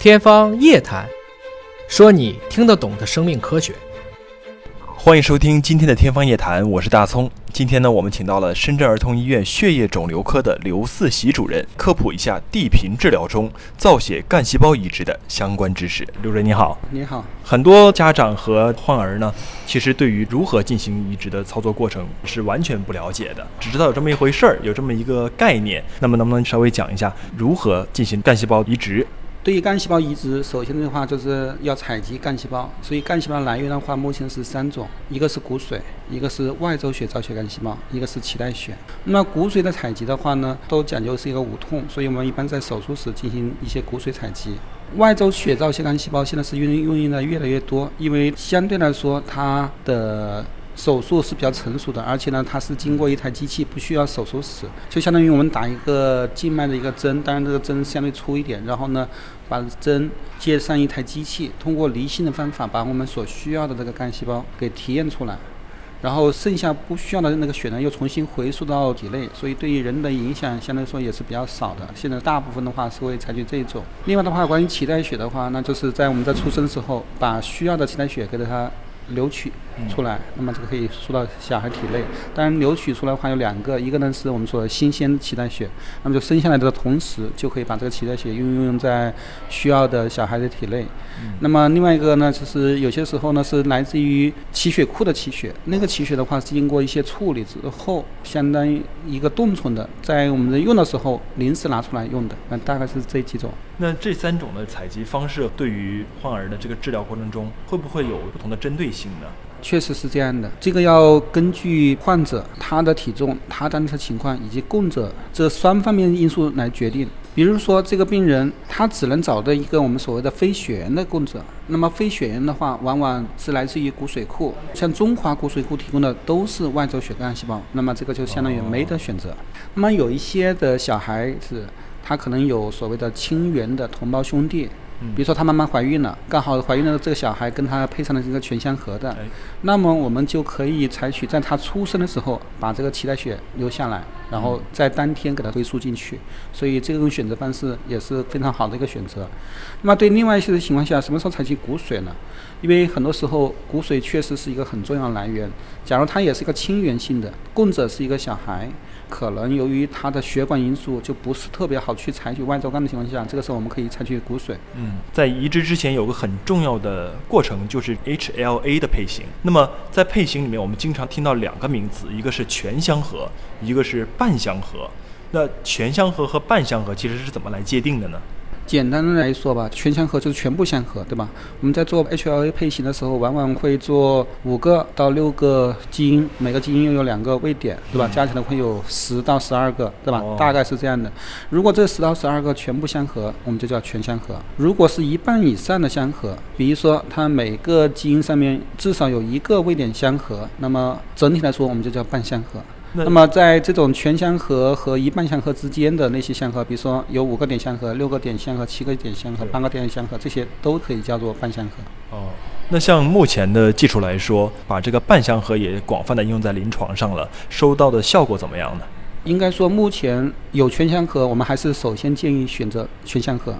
天方夜谭，说你听得懂的生命科学。欢迎收听今天的天方夜谭，我是大葱。今天呢，我们请到了深圳儿童医院血液肿瘤科的刘四喜主任，科普一下地贫治疗中造血干细胞移植的相关知识。刘主任你好，你好。很多家长和患儿呢，其实对于如何进行移植的操作过程是完全不了解的，只知道有这么一回事儿，有这么一个概念。那么，能不能稍微讲一下如何进行干细胞移植？对于干细胞移植，首先的话就是要采集干细胞，所以干细胞来源的话，目前是三种，一个是骨髓，一个是外周血造血干细胞，一个是脐带血。那么骨髓的采集的话呢，都讲究是一个无痛，所以我们一般在手术时进行一些骨髓采集。外周血造血干细胞现在是运用的越来越多，因为相对来说它的。手术是比较成熟的，而且呢，它是经过一台机器，不需要手术室，就相当于我们打一个静脉的一个针，当然这个针相对粗一点，然后呢，把针接上一台机器，通过离心的方法把我们所需要的这个干细胞给提炼出来，然后剩下不需要的那个血呢又重新回输到体内，所以对于人的影响相对来说也是比较少的。现在大部分的话是会采取这种。另外的话，关于脐带血的话，那就是在我们在出生的时候把需要的脐带血给它。流取出来，那么这个可以输到小孩体内。当然，流取出来的话有两个，一个呢是我们说的新鲜脐带血，那么就生下来的同时就可以把这个脐带血运用在需要的小孩的体内。那么另外一个呢，就是有些时候呢是来自于脐血库的脐血，那个脐血的话是经过一些处理之后，相当于一个冻存的，在我们用的时候临时拿出来用的。那大概是这几种。那这三种的采集方式对于患儿的这个治疗过程中，会不会有不同的针对性呢？确实是这样的，这个要根据患者他的体重、他当时情况以及供者这双方面因素来决定。比如说，这个病人他只能找到一个我们所谓的非血缘的供者，那么非血缘的话，往往是来自于骨髓库，像中华骨髓库提供的都是外周血干细胞，那么这个就相当于没得选择。那么有一些的小孩子。他可能有所谓的亲缘的同胞兄弟，比如说她妈妈怀孕了，刚好怀孕的这个小孩跟她配上了这个全相合的，那么我们就可以采取在她出生的时候把这个脐带血留下来，然后在当天给她回输进去，所以这种选择方式也是非常好的一个选择。那么对另外一些情况下，什么时候采取骨髓呢？因为很多时候骨髓确实是一个很重要的来源。假如它也是一个亲缘性的，供者是一个小孩。可能由于他的血管因素，就不是特别好去采取外周干的情况下，这个时候我们可以采取骨髓。嗯，在移植之前有个很重要的过程，就是 HLA 的配型。那么在配型里面，我们经常听到两个名词，一个是全相合，一个是半相合。那全相合和半相合其实是怎么来界定的呢？简单的来说吧，全相合就是全部相合，对吧？我们在做 HLA 配型的时候，往往会做五个到六个基因，每个基因又有两个位点，对吧？加起来会有十到十二个，对吧？大概是这样的。如果这十到十二个全部相合，我们就叫全相合。如果是一半以上的相合，比如说它每个基因上面至少有一个位点相合，那么整体来说我们就叫半相合。那么，在这种全相合和一半相合之间的那些相合，比如说有五个点相合、六个点相合、七个点相合、八个点相合，这些都可以叫做半相合。哦，那像目前的技术来说，把这个半相合也广泛的应用在临床上了，收到的效果怎么样呢？应该说，目前有全相合，我们还是首先建议选择全相合；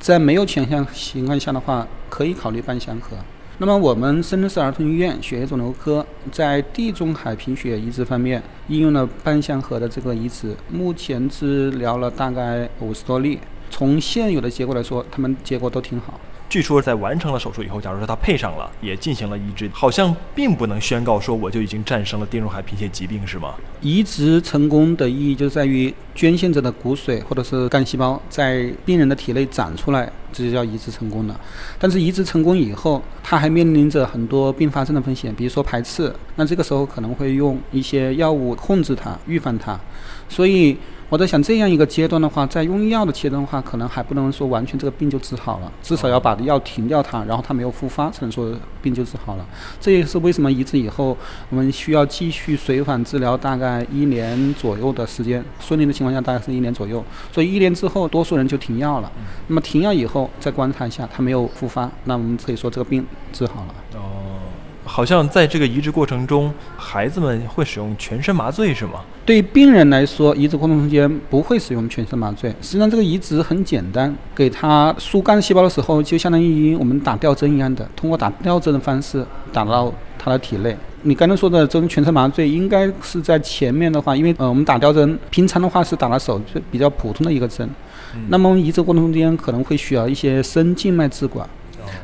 在没有全相情况下的话，可以考虑半相合。那么，我们深圳市儿童医院血液肿瘤科在地中海贫血移植方面应用了半相合的这个移植，目前治疗了大概五十多例。从现有的结果来说，他们结果都挺好。据说在完成了手术以后，假如说他配上了，也进行了移植，好像并不能宣告说我就已经战胜了地中海贫血疾病，是吗？移植成功的意义就在于捐献者的骨髓或者是干细胞在病人的体内长出来，这就叫移植成功了。但是移植成功以后，他还面临着很多并发症的风险，比如说排斥，那这个时候可能会用一些药物控制它、预防它，所以。我在想，这样一个阶段的话，在用药的阶段的话，可能还不能说完全这个病就治好了，至少要把药停掉它，然后它没有复发，才能说病就治好了。这也是为什么移植以后，我们需要继续随访治疗大概一年左右的时间，顺利的情况下大概是一年左右。所以一年之后，多数人就停药了。那么停药以后再观察一下，它没有复发，那我们可以说这个病治好了。哦。好像在这个移植过程中，孩子们会使用全身麻醉，是吗？对病人来说，移植过程中间不会使用全身麻醉。实际上，这个移植很简单，给他输干细胞的时候，就相当于我们打吊针一样的，通过打吊针的方式打到他的体内。你刚才说的这种全身麻醉，应该是在前面的话，因为呃，我们打吊针，平常的话是打了手，就比较普通的一个针。那么移植过程中间可能会需要一些深静脉置管。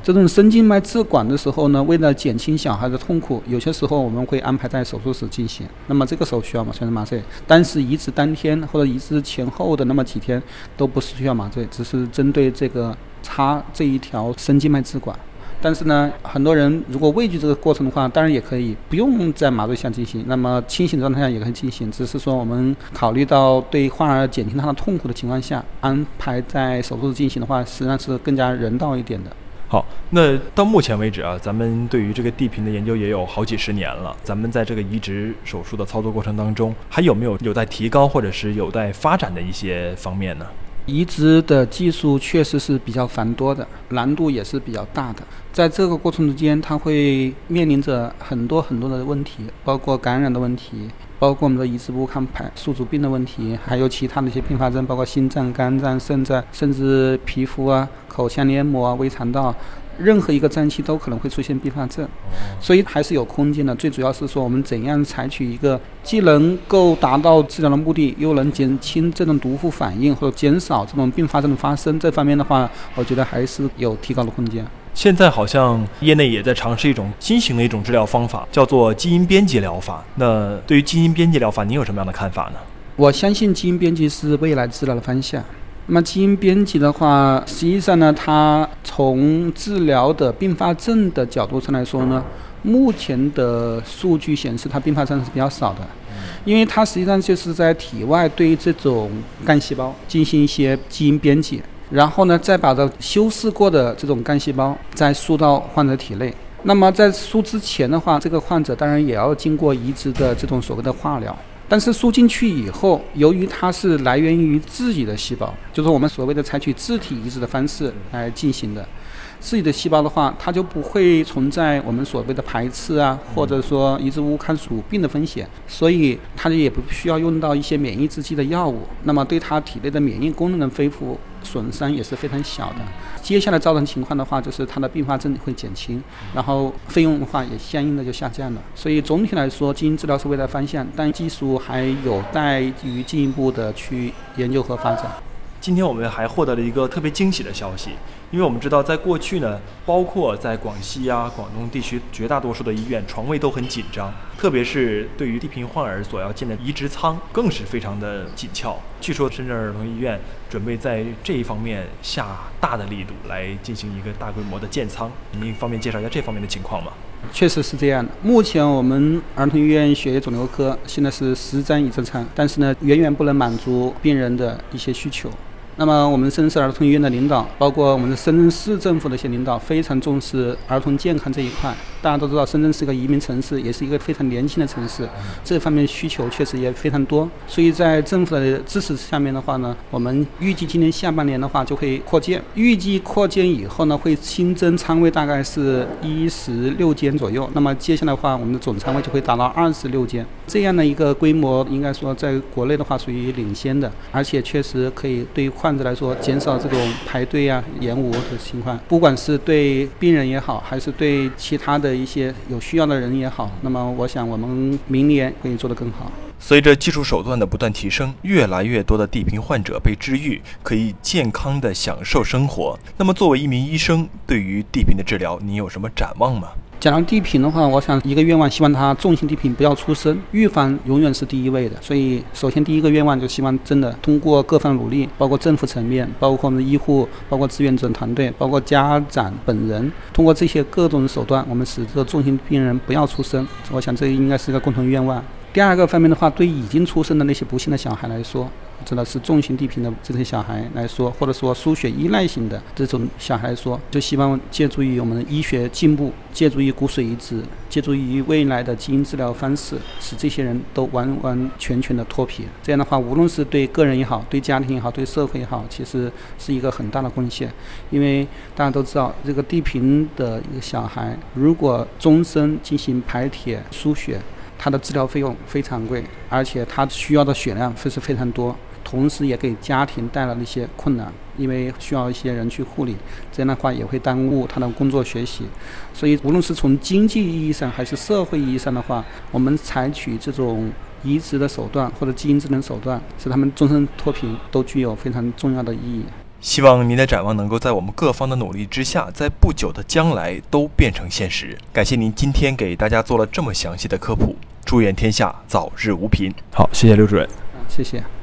这种深静脉置管的时候呢，为了减轻小孩的痛苦，有些时候我们会安排在手术室进行。那么这个时候需要吗？全身麻醉。但是移植当天或者移植前后的那么几天都不是需要麻醉，只是针对这个插这一条深静脉置管。但是呢，很多人如果畏惧这个过程的话，当然也可以不用在麻醉下进行，那么清醒状态下也可以进行。只是说我们考虑到对患儿减轻他的痛苦的情况下，安排在手术室进行的话，实际上是更加人道一点的。好，那到目前为止啊，咱们对于这个地平的研究也有好几十年了。咱们在这个移植手术的操作过程当中，还有没有有待提高或者是有待发展的一些方面呢？移植的技术确实是比较繁多的，难度也是比较大的。在这个过程之间，它会面临着很多很多的问题，包括感染的问题，包括我们的移植部抗排宿主病的问题，还有其他的一些并发症，包括心脏、肝脏、肾脏，甚至皮肤啊、口腔黏膜啊、胃肠道。任何一个脏器都可能会出现并发症，所以还是有空间的。最主要是说，我们怎样采取一个既能够达到治疗的目的，又能减轻这种毒副反应或者减少这种并发症的发生，这方面的话，我觉得还是有提高的空间。现在好像业内也在尝试一种新型的一种治疗方法，叫做基因编辑疗法。那对于基因编辑疗法，您有什么样的看法呢？我相信基因编辑是未来治疗的方向。那么基因编辑的话，实际上呢，它从治疗的并发症的角度上来说呢，目前的数据显示它并发症是比较少的，因为它实际上就是在体外对这种干细胞进行一些基因编辑，然后呢，再把这修饰过的这种干细胞再输到患者体内。那么在输之前的话，这个患者当然也要经过移植的这种所谓的化疗。但是输进去以后，由于它是来源于自己的细胞，就是我们所谓的采取自体移植的方式来进行的。自己的细胞的话，它就不会存在我们所谓的排斥啊，或者说移植物抗属病的风险，所以它也不需要用到一些免疫制剂的药物，那么对它体内的免疫功能的恢复损伤也是非常小的。接下来造成情况的话，就是它的并发症会减轻，然后费用的话也相应的就下降了。所以总体来说，基因治疗是未来方向，但技术还有待于进一步的去研究和发展。今天我们还获得了一个特别惊喜的消息，因为我们知道，在过去呢，包括在广西啊、广东地区，绝大多数的医院床位都很紧张，特别是对于地贫患儿所要建的移植舱，更是非常的紧俏。据说深圳儿童医院准备在这一方面下大的力度来进行一个大规模的建仓。您方便介绍一下这方面的情况吗？确实是这样的。目前我们儿童医院血液肿瘤科现在是十张移植舱，但是呢，远远不能满足病人的一些需求。那么，我们深圳市儿童医院的领导，包括我们的深圳市政府的一些领导，非常重视儿童健康这一块。大家都知道，深圳是一个移民城市，也是一个非常年轻的城市，这方面需求确实也非常多。所以在政府的支持下面的话呢，我们预计今年下半年的话就会扩建。预计扩建以后呢，会新增仓位大概是一十六间左右。那么接下来的话，我们的总仓位就会达到二十六间。这样的一个规模，应该说在国内的话属于领先的，而且确实可以对于患者来说减少这种排队啊、延误的情况。不管是对病人也好，还是对其他的的一些有需要的人也好，那么我想我们明年可以做得更好。随着技术手段的不断提升，越来越多的地贫患者被治愈，可以健康的享受生活。那么作为一名医生，对于地贫的治疗，你有什么展望吗？讲到地贫的话，我想一个愿望，希望他重型地贫不要出生，预防永远是第一位的。所以，首先第一个愿望就希望真的通过各方努力，包括政府层面，包括我们的医护，包括志愿者团队，包括家长本人，通过这些各种手段，我们使这个重型病人不要出生。我想这应该是一个共同愿望。第二个方面的话，对已经出生的那些不幸的小孩来说，指的是重型地贫的这些小孩来说，或者说输血依赖型的这种小孩说，就希望借助于我们的医学进步，借助于骨髓移植，借助于未来的基因治疗方式，使这些人都完完全全的脱贫。这样的话，无论是对个人也好，对家庭也好，对社会也好，其实是一个很大的贡献。因为大家都知道，这个地贫的一个小孩，如果终身进行排铁输血，他的治疗费用非常贵，而且他需要的血量会是非常多，同时也给家庭带来了一些困难，因为需要一些人去护理，这样的话也会耽误他的工作学习。所以，无论是从经济意义上还是社会意义上的话，我们采取这种移植的手段或者基因智能手段，使他们终身脱贫，都具有非常重要的意义。希望您的展望能够在我们各方的努力之下，在不久的将来都变成现实。感谢您今天给大家做了这么详细的科普，祝愿天下早日无贫。好，谢谢刘主任。啊，谢谢。